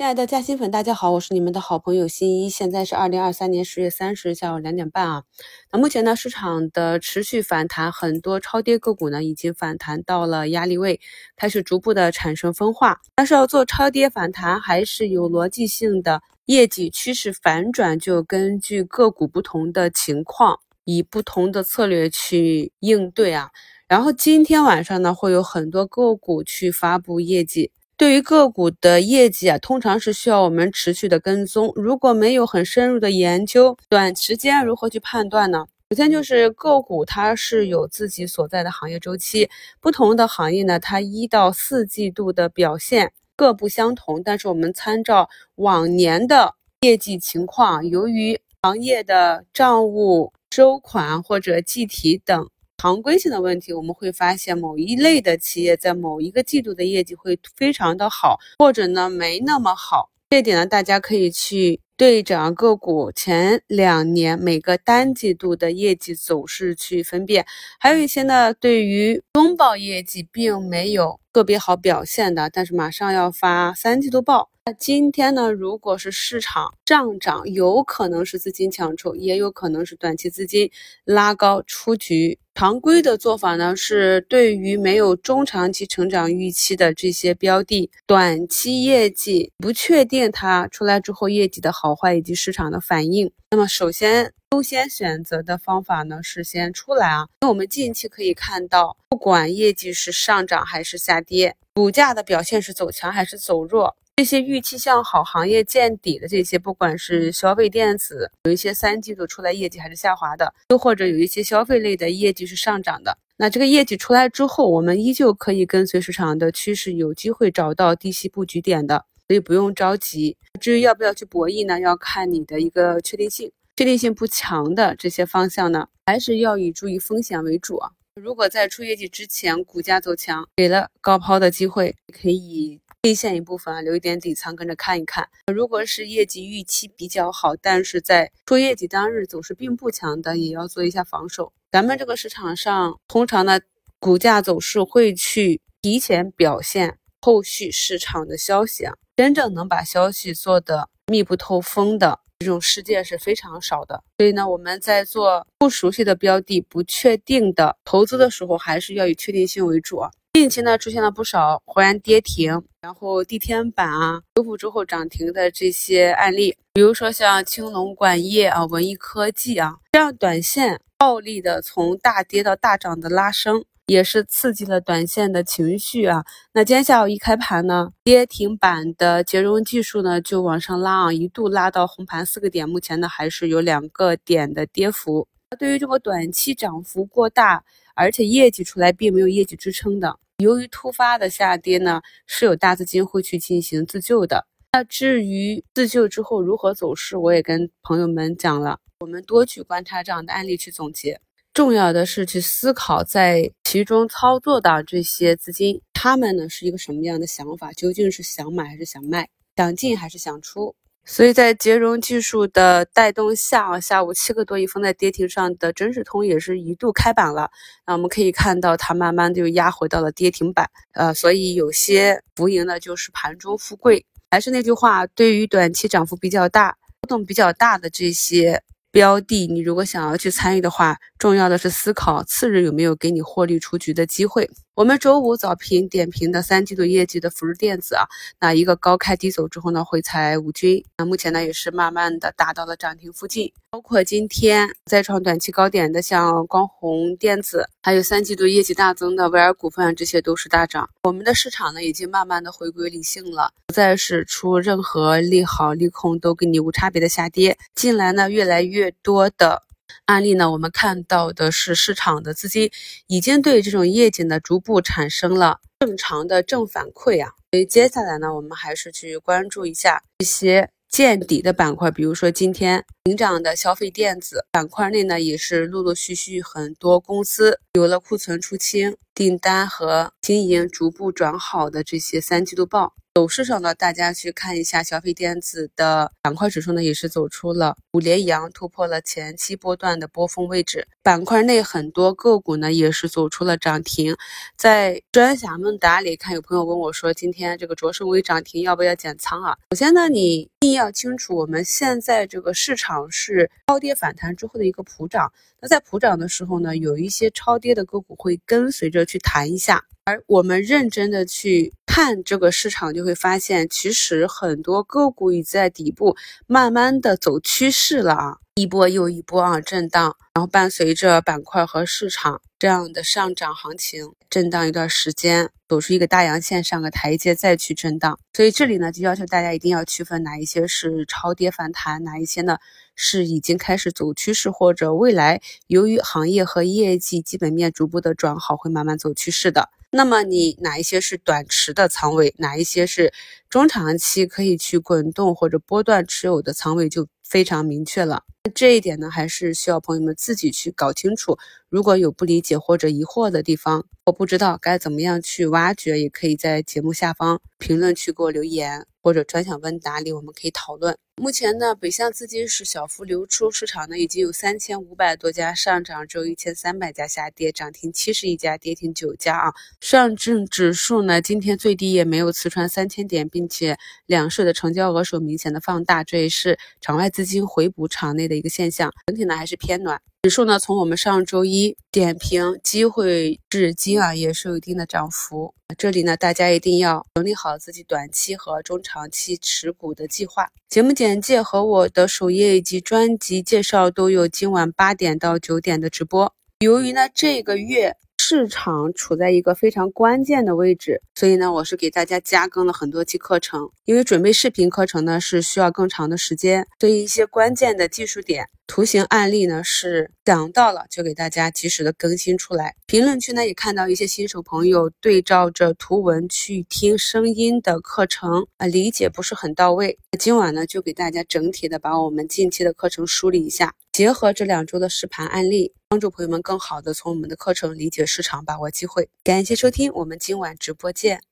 亲爱的嘉兴粉，大家好，我是你们的好朋友新一。现在是二零二三年十月三十日下午两点半啊。那目前呢，市场的持续反弹，很多超跌个股呢已经反弹到了压力位，开始逐步的产生分化。但是要做超跌反弹，还是有逻辑性的。业绩趋势反转，就根据个股不同的情况，以不同的策略去应对啊。然后今天晚上呢，会有很多个股去发布业绩。对于个股的业绩啊，通常是需要我们持续的跟踪。如果没有很深入的研究，短时间如何去判断呢？首先就是个股它是有自己所在的行业周期，不同的行业呢，它一到四季度的表现各不相同。但是我们参照往年的业绩情况，由于行业的账务收款或者计提等。常规性的问题，我们会发现某一类的企业在某一个季度的业绩会非常的好，或者呢没那么好。这点呢，大家可以去对整个股前两年每个单季度的业绩走势去分辨。还有一些呢，对于中报业绩并没有特别好表现的，但是马上要发三季度报。那今天呢，如果是市场上涨，有可能是资金抢筹，也有可能是短期资金拉高出局。常规的做法呢，是对于没有中长期成长预期的这些标的，短期业绩不确定，它出来之后业绩的好坏以及市场的反应。那么，首先优先选择的方法呢，是先出来啊。那我们近期可以看到，不管业绩是上涨还是下跌，股价的表现是走强还是走弱。这些预期向好、行业见底的这些，不管是消费电子，有一些三季度出来业绩还是下滑的，又或者有一些消费类的业绩是上涨的，那这个业绩出来之后，我们依旧可以跟随市场的趋势，有机会找到低吸布局点的，所以不用着急。至于要不要去博弈呢？要看你的一个确定性，确定性不强的这些方向呢，还是要以注意风险为主啊。如果在出业绩之前股价走强，给了高抛的机会，可以。兑现一部分啊，留一点底仓跟着看一看。如果是业绩预期比较好，但是在出业绩当日走势并不强的，也要做一下防守。咱们这个市场上，通常呢，股价走势会去提前表现后续市场的消息啊。真正能把消息做的密不透风的这种事件是非常少的。所以呢，我们在做不熟悉的标的、不确定的投资的时候，还是要以确定性为主啊。近期呢，出现了不少忽然跌停，然后地天板啊修复之后涨停的这些案例，比如说像青龙管业啊、文艺科技啊，这样短线暴力的从大跌到大涨的拉升，也是刺激了短线的情绪啊。那今天下午一开盘呢，跌停板的捷荣技术呢就往上拉啊，一度拉到红盘四个点，目前呢还是有两个点的跌幅。对于这个短期涨幅过大。而且业绩出来并没有业绩支撑的，由于突发的下跌呢，是有大资金会去进行自救的。那至于自救之后如何走势，我也跟朋友们讲了，我们多去观察这样的案例去总结。重要的是去思考在其中操作的这些资金，他们呢是一个什么样的想法？究竟是想买还是想卖？想进还是想出？所以在捷荣技术的带动下，下午七个多亿封在跌停上的真实通也是一度开板了。那我们可以看到，它慢慢就压回到了跌停板。呃，所以有些浮盈呢，就是盘中富贵。还是那句话，对于短期涨幅比较大、波动比较大的这些。标的，你如果想要去参与的话，重要的是思考次日有没有给你获利出局的机会。我们周五早评点评的三季度业绩的福日电子啊，那一个高开低走之后呢，回踩五均，那目前呢也是慢慢的达到了涨停附近。包括今天再创短期高点的，像光弘电子，还有三季度业绩大增的威尔股份，这些都是大涨。我们的市场呢，已经慢慢的回归理性了，不再是出任何利好利空都给你无差别的下跌。近来呢，越来越多的案例呢，我们看到的是市场的资金已经对这种业绩呢逐步产生了正常的正反馈啊。所以接下来呢，我们还是去关注一下一些见底的板块，比如说今天领涨的消费电子板块内呢，也是陆陆续续很多公司有了库存出清、订单和经营逐步转好的这些三季度报。走势上呢，大家去看一下消费电子的板块指数呢，也是走出了五连阳，突破了前期波段的波峰位置。板块内很多个股呢，也是走出了涨停。在专享问答里看，有朋友问我说，今天这个卓胜微涨停，要不要减仓啊？首先呢，你一定要清楚，我们现在这个市场是超跌反弹之后的一个普涨。那在普涨的时候呢，有一些超跌的个股会跟随着去弹一下。而我们认真的去看这个市场，就会发现，其实很多个股已在底部慢慢的走趋势了啊，一波又一波啊震荡，然后伴随着板块和市场这样的上涨行情，震荡一段时间，走出一个大阳线上个台阶，再去震荡。所以这里呢，就要求大家一定要区分哪一些是超跌反弹，哪一些呢是已经开始走趋势，或者未来由于行业和业绩基本面逐步的转好，会慢慢走趋势的。那么你哪一些是短持的仓位，哪一些是中长期可以去滚动或者波段持有的仓位，就非常明确了。这一点呢，还是需要朋友们自己去搞清楚。如果有不理解或者疑惑的地方，我不知道该怎么样去挖掘，也可以在节目下方评论区给我留言，或者专享问答里我们可以讨论。目前呢，北向资金是小幅流出，市场呢已经有三千五百多家上涨，只有一千三百家下跌，涨停七十一家，跌停九家啊。上证指数呢，今天最低也没有刺穿三千点，并且两市的成交额数明显的放大，这也是场外资资金回补场内的一个现象。整体呢还是偏暖。指数呢，从我们上周一点评机会至今啊，也是有一定的涨幅。这里呢，大家一定要整理好自己短期和中长期持股的计划。节目简介和我的首页以及专辑介绍都有今晚八点到九点的直播。由于呢，这个月。市场处在一个非常关键的位置，所以呢，我是给大家加更了很多期课程。因为准备视频课程呢是需要更长的时间，对于一些关键的技术点、图形案例呢是讲到了就给大家及时的更新出来。评论区呢也看到一些新手朋友对照着图文去听声音的课程啊，理解不是很到位。今晚呢就给大家整体的把我们近期的课程梳理一下，结合这两周的实盘案例。帮助朋友们更好的从我们的课程理解市场，把握机会。感谢收听，我们今晚直播见。